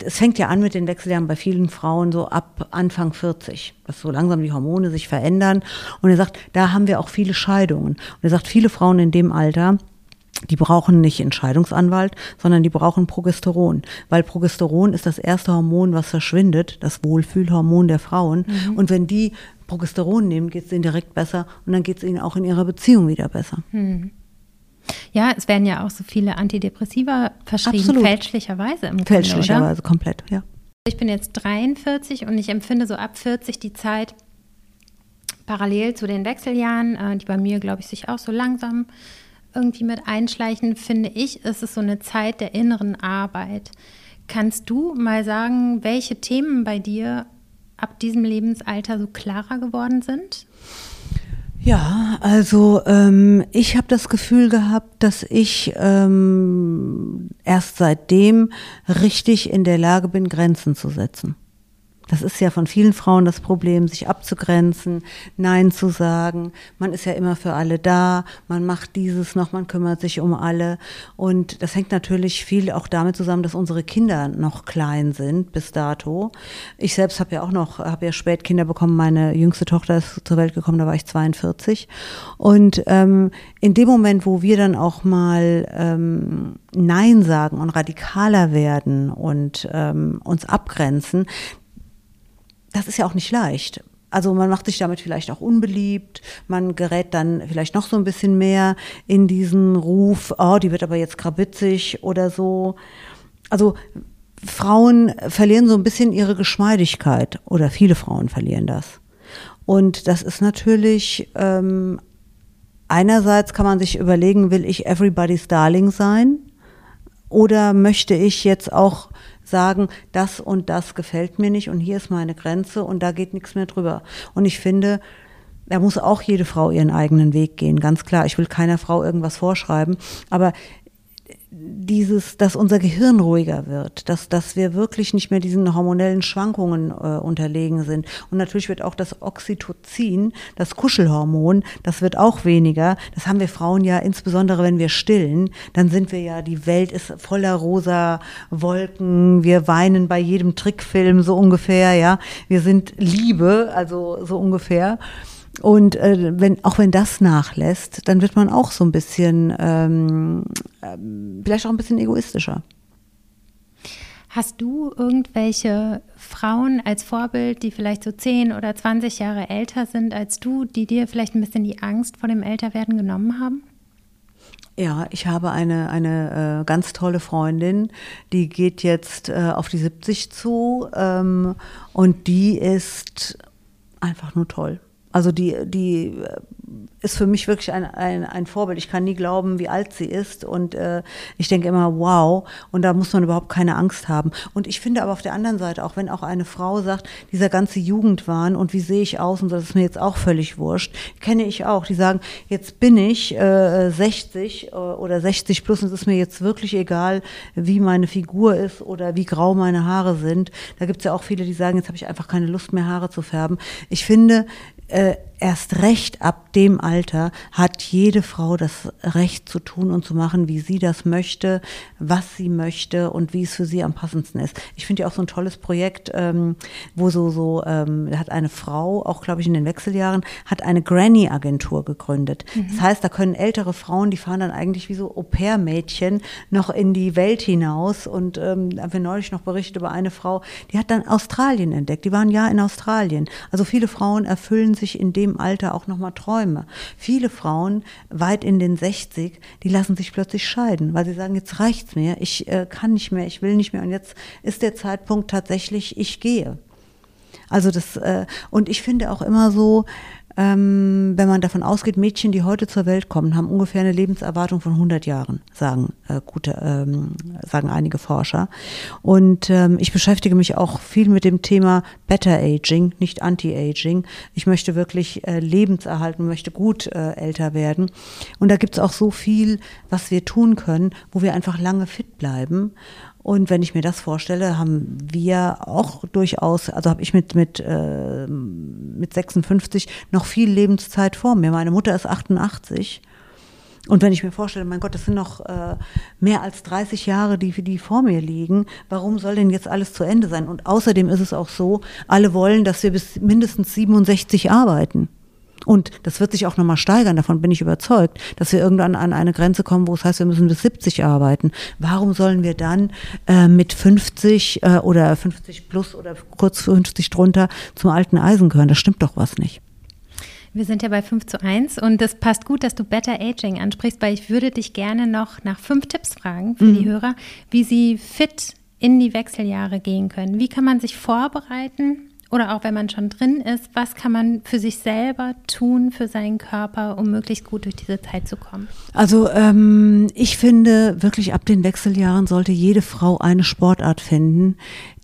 [SPEAKER 1] es fängt ja an mit den Wechseljahren bei vielen Frauen so ab Anfang 40, dass so langsam die Hormone sich verändern. Und er sagt, da haben wir auch viele Scheidungen. Und er sagt, viele Frauen in dem Alter, die brauchen nicht Entscheidungsanwalt, sondern die brauchen Progesteron, weil Progesteron ist das erste Hormon, was verschwindet, das Wohlfühlhormon der Frauen. Mhm. Und wenn die Progesteron nehmen, geht es ihnen direkt besser und dann geht es ihnen auch in ihrer Beziehung wieder besser. Mhm.
[SPEAKER 2] Ja, es werden ja auch so viele Antidepressiva verschrieben, Absolut. fälschlicherweise im
[SPEAKER 1] Fälschlicherweise, Grunde, komplett, ja.
[SPEAKER 2] Ich bin jetzt 43 und ich empfinde so ab 40 die Zeit parallel zu den Wechseljahren, äh, die bei mir, glaube ich, sich auch so langsam irgendwie mit einschleichen, finde ich, ist es so eine Zeit der inneren Arbeit. Kannst du mal sagen, welche Themen bei dir ab diesem Lebensalter so klarer geworden sind?
[SPEAKER 1] Ja, also ähm, ich habe das Gefühl gehabt, dass ich ähm, erst seitdem richtig in der Lage bin, Grenzen zu setzen. Das ist ja von vielen Frauen das Problem, sich abzugrenzen, Nein zu sagen. Man ist ja immer für alle da, man macht dieses noch, man kümmert sich um alle. Und das hängt natürlich viel auch damit zusammen, dass unsere Kinder noch klein sind bis dato. Ich selbst habe ja auch noch, habe ja spät Kinder bekommen. Meine jüngste Tochter ist zur Welt gekommen, da war ich 42. Und ähm, in dem Moment, wo wir dann auch mal ähm, Nein sagen und radikaler werden und ähm, uns abgrenzen, das ist ja auch nicht leicht. Also man macht sich damit vielleicht auch unbeliebt, man gerät dann vielleicht noch so ein bisschen mehr in diesen Ruf, oh, die wird aber jetzt krabitzig oder so. Also Frauen verlieren so ein bisschen ihre Geschmeidigkeit oder viele Frauen verlieren das. Und das ist natürlich, ähm, einerseits kann man sich überlegen, will ich everybody's darling sein? Oder möchte ich jetzt auch sagen, das und das gefällt mir nicht und hier ist meine Grenze und da geht nichts mehr drüber. Und ich finde, da muss auch jede Frau ihren eigenen Weg gehen, ganz klar. Ich will keiner Frau irgendwas vorschreiben, aber dieses, dass unser Gehirn ruhiger wird, dass, dass wir wirklich nicht mehr diesen hormonellen Schwankungen äh, unterlegen sind. Und natürlich wird auch das Oxytocin, das Kuschelhormon, das wird auch weniger. Das haben wir Frauen ja insbesondere, wenn wir stillen, dann sind wir ja, die Welt ist voller rosa Wolken, wir weinen bei jedem Trickfilm so ungefähr, ja. Wir sind Liebe, also so ungefähr. Und äh, wenn, auch wenn das nachlässt, dann wird man auch so ein bisschen, ähm, äh, vielleicht auch ein bisschen egoistischer.
[SPEAKER 2] Hast du irgendwelche Frauen als Vorbild, die vielleicht so 10 oder 20 Jahre älter sind als du, die dir vielleicht ein bisschen die Angst vor dem Älterwerden genommen haben?
[SPEAKER 1] Ja, ich habe eine, eine äh, ganz tolle Freundin, die geht jetzt äh, auf die 70 zu ähm, und die ist einfach nur toll. Also die, die äh, ist für mich wirklich ein, ein, ein Vorbild. Ich kann nie glauben, wie alt sie ist. Und äh, ich denke immer, wow. Und da muss man überhaupt keine Angst haben. Und ich finde aber auf der anderen Seite, auch wenn auch eine Frau sagt, dieser ganze Jugendwahn und wie sehe ich aus und das ist mir jetzt auch völlig wurscht, kenne ich auch. Die sagen, jetzt bin ich äh, 60 äh, oder 60 plus und es ist mir jetzt wirklich egal, wie meine Figur ist oder wie grau meine Haare sind. Da gibt es ja auch viele, die sagen, jetzt habe ich einfach keine Lust mehr, Haare zu färben. Ich finde, äh, erst recht ab dem Alter hat jede Frau das Recht zu tun und zu machen, wie sie das möchte, was sie möchte und wie es für sie am passendsten ist. Ich finde ja auch so ein tolles Projekt, ähm, wo so, so, ähm, hat eine Frau, auch glaube ich in den Wechseljahren, hat eine Granny-Agentur gegründet. Mhm. Das heißt, da können ältere Frauen, die fahren dann eigentlich wie so Au-pair-Mädchen noch in die Welt hinaus und ähm, da haben wir neulich noch berichtet über eine Frau, die hat dann Australien entdeckt. Die waren ja in Australien. Also viele Frauen erfüllen sich in dem Alter auch nochmal Träume. Viele Frauen, weit in den 60, die lassen sich plötzlich scheiden, weil sie sagen, jetzt reicht's mir, ich äh, kann nicht mehr, ich will nicht mehr und jetzt ist der Zeitpunkt tatsächlich, ich gehe. Also das, äh, und ich finde auch immer so, ähm, wenn man davon ausgeht, Mädchen, die heute zur Welt kommen, haben ungefähr eine Lebenserwartung von 100 Jahren, sagen äh, gute, ähm, sagen einige Forscher. Und ähm, ich beschäftige mich auch viel mit dem Thema Better Aging, nicht Anti-Aging. Ich möchte wirklich äh, lebenserhalten, möchte gut äh, älter werden. Und da gibt es auch so viel, was wir tun können, wo wir einfach lange fit bleiben. Und wenn ich mir das vorstelle, haben wir auch durchaus, also habe ich mit, mit, äh, mit 56 noch viel Lebenszeit vor mir. Meine Mutter ist 88. Und wenn ich mir vorstelle, mein Gott, das sind noch äh, mehr als 30 Jahre, die, die vor mir liegen, warum soll denn jetzt alles zu Ende sein? Und außerdem ist es auch so, alle wollen, dass wir bis mindestens 67 arbeiten. Und das wird sich auch nochmal steigern, davon bin ich überzeugt, dass wir irgendwann an eine Grenze kommen, wo es heißt, wir müssen bis 70 arbeiten. Warum sollen wir dann äh, mit 50 äh, oder 50 plus oder kurz 50 drunter zum alten Eisen gehören? Das stimmt doch was nicht.
[SPEAKER 2] Wir sind ja bei 5 zu 1 und das passt gut, dass du Better Aging ansprichst, weil ich würde dich gerne noch nach fünf Tipps fragen für mhm. die Hörer, wie sie fit in die Wechseljahre gehen können. Wie kann man sich vorbereiten oder auch wenn man schon drin ist, was kann man für sich selber tun, für seinen Körper, um möglichst gut durch diese Zeit zu kommen?
[SPEAKER 1] Also ähm, ich finde wirklich ab den Wechseljahren sollte jede Frau eine Sportart finden,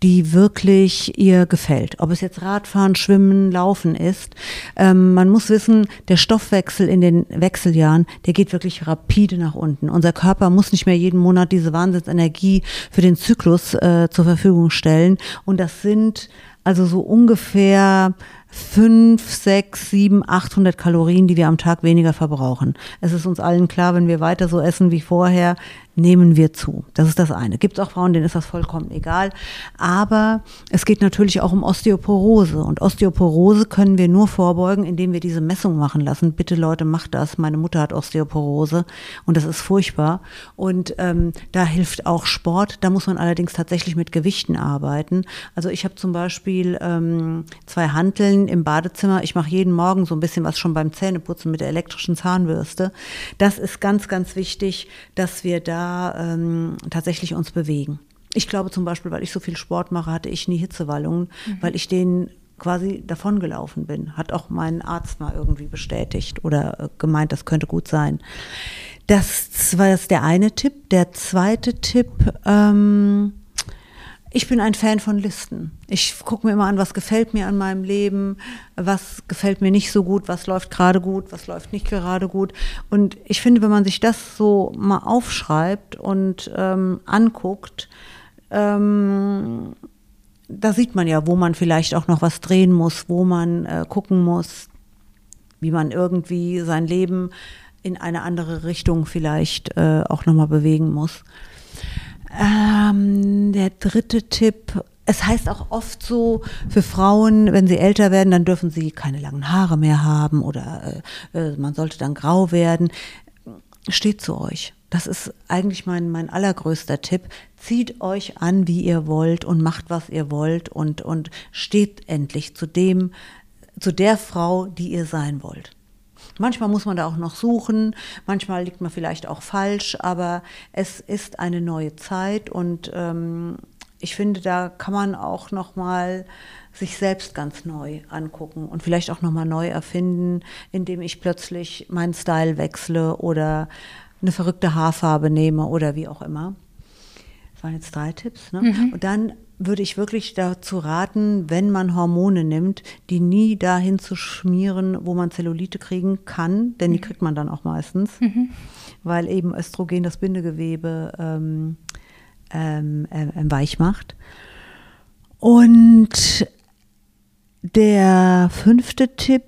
[SPEAKER 1] die wirklich ihr gefällt. Ob es jetzt Radfahren, Schwimmen, Laufen ist. Ähm, man muss wissen, der Stoffwechsel in den Wechseljahren, der geht wirklich rapide nach unten. Unser Körper muss nicht mehr jeden Monat diese Wahnsinnsenergie für den Zyklus äh, zur Verfügung stellen. Und das sind also so ungefähr fünf, sechs, sieben, achthundert Kalorien, die wir am Tag weniger verbrauchen. Es ist uns allen klar, wenn wir weiter so essen wie vorher, nehmen wir zu. Das ist das eine. Gibt es auch Frauen, denen ist das vollkommen egal. Aber es geht natürlich auch um Osteoporose. Und Osteoporose können wir nur vorbeugen, indem wir diese Messung machen lassen. Bitte Leute, macht das. Meine Mutter hat Osteoporose und das ist furchtbar. Und ähm, da hilft auch Sport. Da muss man allerdings tatsächlich mit Gewichten arbeiten. Also ich habe zum Beispiel ähm, zwei Hanteln im Badezimmer. Ich mache jeden Morgen so ein bisschen was schon beim Zähneputzen mit der elektrischen Zahnbürste. Das ist ganz, ganz wichtig, dass wir da ähm, tatsächlich uns bewegen. Ich glaube zum Beispiel, weil ich so viel Sport mache, hatte ich nie Hitzewallungen, mhm. weil ich den quasi davongelaufen bin. Hat auch mein Arzt mal irgendwie bestätigt oder äh, gemeint, das könnte gut sein. Das war jetzt der eine Tipp. Der zweite Tipp, ähm, ich bin ein Fan von Listen. Ich gucke mir immer an, was gefällt mir an meinem Leben, was gefällt mir nicht so gut, was läuft gerade gut, was läuft nicht gerade gut. Und ich finde, wenn man sich das so mal aufschreibt und ähm, anguckt, ähm, da sieht man ja, wo man vielleicht auch noch was drehen muss, wo man äh, gucken muss, wie man irgendwie sein Leben in eine andere Richtung vielleicht äh, auch nochmal bewegen muss. Ähm, der dritte Tipp. Es heißt auch oft so, für Frauen, wenn sie älter werden, dann dürfen sie keine langen Haare mehr haben oder äh, äh, man sollte dann grau werden. Steht zu euch. Das ist eigentlich mein, mein allergrößter Tipp. Zieht euch an, wie ihr wollt und macht, was ihr wollt und, und steht endlich zu dem, zu der Frau, die ihr sein wollt. Manchmal muss man da auch noch suchen, manchmal liegt man vielleicht auch falsch, aber es ist eine neue Zeit und ähm, ich finde, da kann man auch noch mal sich selbst ganz neu angucken und vielleicht auch noch mal neu erfinden, indem ich plötzlich meinen Style wechsle oder eine verrückte Haarfarbe nehme oder wie auch immer. Das waren jetzt drei Tipps. Ne? Mhm. Und dann würde ich wirklich dazu raten, wenn man Hormone nimmt, die nie dahin zu schmieren, wo man Zellulite kriegen kann, denn die mhm. kriegt man dann auch meistens, mhm. weil eben Östrogen das Bindegewebe ähm, ähm, äh, weich macht. Und der fünfte Tipp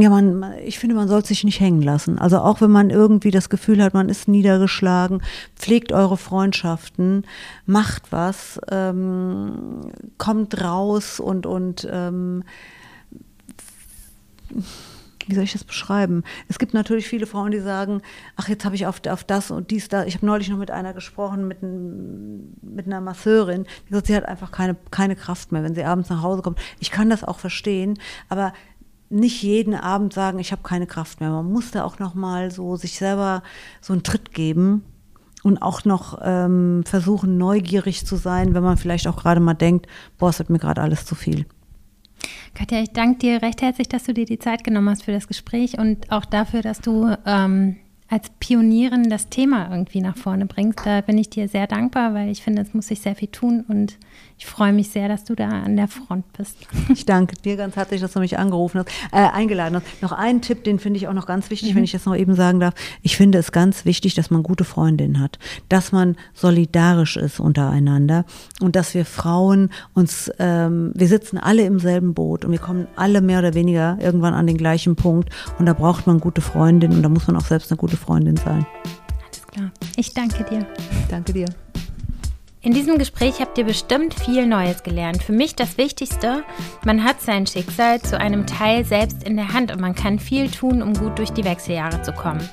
[SPEAKER 1] ja, man, ich finde, man soll sich nicht hängen lassen. Also auch wenn man irgendwie das Gefühl hat, man ist niedergeschlagen, pflegt eure Freundschaften, macht was, ähm, kommt raus und, und ähm, wie soll ich das beschreiben? Es gibt natürlich viele Frauen, die sagen, ach, jetzt habe ich auf, auf das und dies, da. Ich habe neulich noch mit einer gesprochen, mit, ein, mit einer Masseurin, die sagt, sie hat einfach keine, keine Kraft mehr, wenn sie abends nach Hause kommt. Ich kann das auch verstehen, aber nicht jeden Abend sagen, ich habe keine Kraft mehr. Man muss da auch noch mal so sich selber so einen Tritt geben und auch noch ähm, versuchen, neugierig zu sein, wenn man vielleicht auch gerade mal denkt, boah, es wird mir gerade alles zu viel.
[SPEAKER 2] Katja, ich danke dir recht herzlich, dass du dir die Zeit genommen hast für das Gespräch und auch dafür, dass du ähm, als Pionierin das Thema irgendwie nach vorne bringst. Da bin ich dir sehr dankbar, weil ich finde, es muss sich sehr viel tun und ich freue mich sehr, dass du da an der Front bist.
[SPEAKER 1] Ich danke dir ganz herzlich, dass du mich angerufen hast, äh, eingeladen hast. Noch einen Tipp, den finde ich auch noch ganz wichtig, mhm. wenn ich das noch eben sagen darf. Ich finde es ganz wichtig, dass man gute Freundinnen hat, dass man solidarisch ist untereinander und dass wir Frauen uns, ähm, wir sitzen alle im selben Boot und wir kommen alle mehr oder weniger irgendwann an den gleichen Punkt und da braucht man gute Freundinnen und da muss man auch selbst eine gute Freundin sein.
[SPEAKER 2] Alles klar. Ich danke dir.
[SPEAKER 1] Danke dir.
[SPEAKER 2] In diesem Gespräch habt ihr bestimmt viel Neues gelernt. Für mich das Wichtigste, man hat sein Schicksal zu einem Teil selbst in der Hand und man kann viel tun, um gut durch die Wechseljahre zu kommen.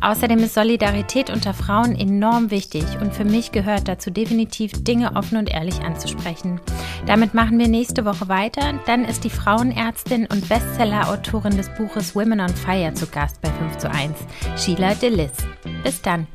[SPEAKER 2] Außerdem ist Solidarität unter Frauen enorm wichtig und für mich gehört dazu definitiv, Dinge offen und ehrlich anzusprechen. Damit machen wir nächste Woche weiter. Dann ist die Frauenärztin und Bestseller-Autorin des Buches Women on Fire zu Gast bei 5 zu 1, Sheila Delis. Bis dann.